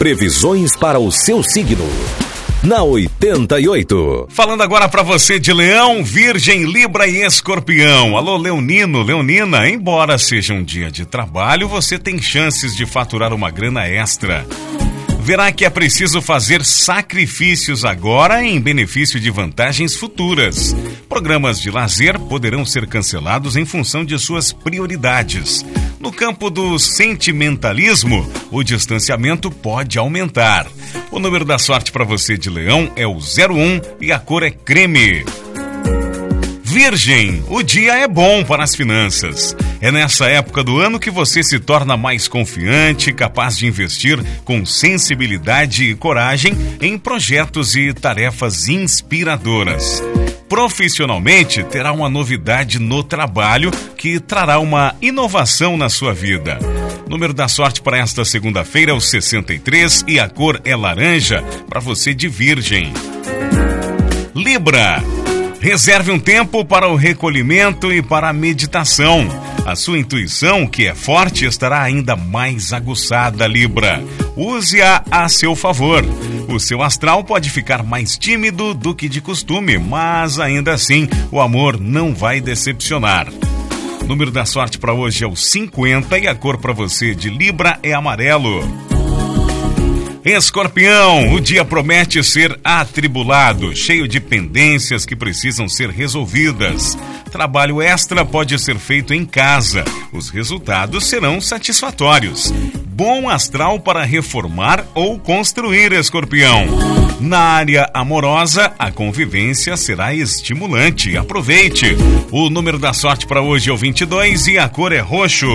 Previsões para o seu signo. Na 88. Falando agora para você de Leão, Virgem, Libra e Escorpião. Alô, Leonino, Leonina, embora seja um dia de trabalho, você tem chances de faturar uma grana extra verá que é preciso fazer sacrifícios agora em benefício de vantagens futuras. Programas de lazer poderão ser cancelados em função de suas prioridades. No campo do sentimentalismo, o distanciamento pode aumentar. O número da sorte para você de leão é o 01 e a cor é creme. Virgem, o dia é bom para as finanças. É nessa época do ano que você se torna mais confiante, capaz de investir com sensibilidade e coragem em projetos e tarefas inspiradoras. Profissionalmente, terá uma novidade no trabalho que trará uma inovação na sua vida. Número da sorte para esta segunda-feira é o 63 e a cor é laranja para você de Virgem. Libra. Reserve um tempo para o recolhimento e para a meditação. A sua intuição, que é forte, estará ainda mais aguçada, Libra. Use-a a seu favor. O seu astral pode ficar mais tímido do que de costume, mas ainda assim o amor não vai decepcionar. O número da sorte para hoje é o 50 e a cor para você de Libra é amarelo. Escorpião, o dia promete ser atribulado, cheio de pendências que precisam ser resolvidas. Trabalho extra pode ser feito em casa. Os resultados serão satisfatórios. Bom astral para reformar ou construir, escorpião. Na área amorosa, a convivência será estimulante. Aproveite. O número da sorte para hoje é o 22 e a cor é roxo.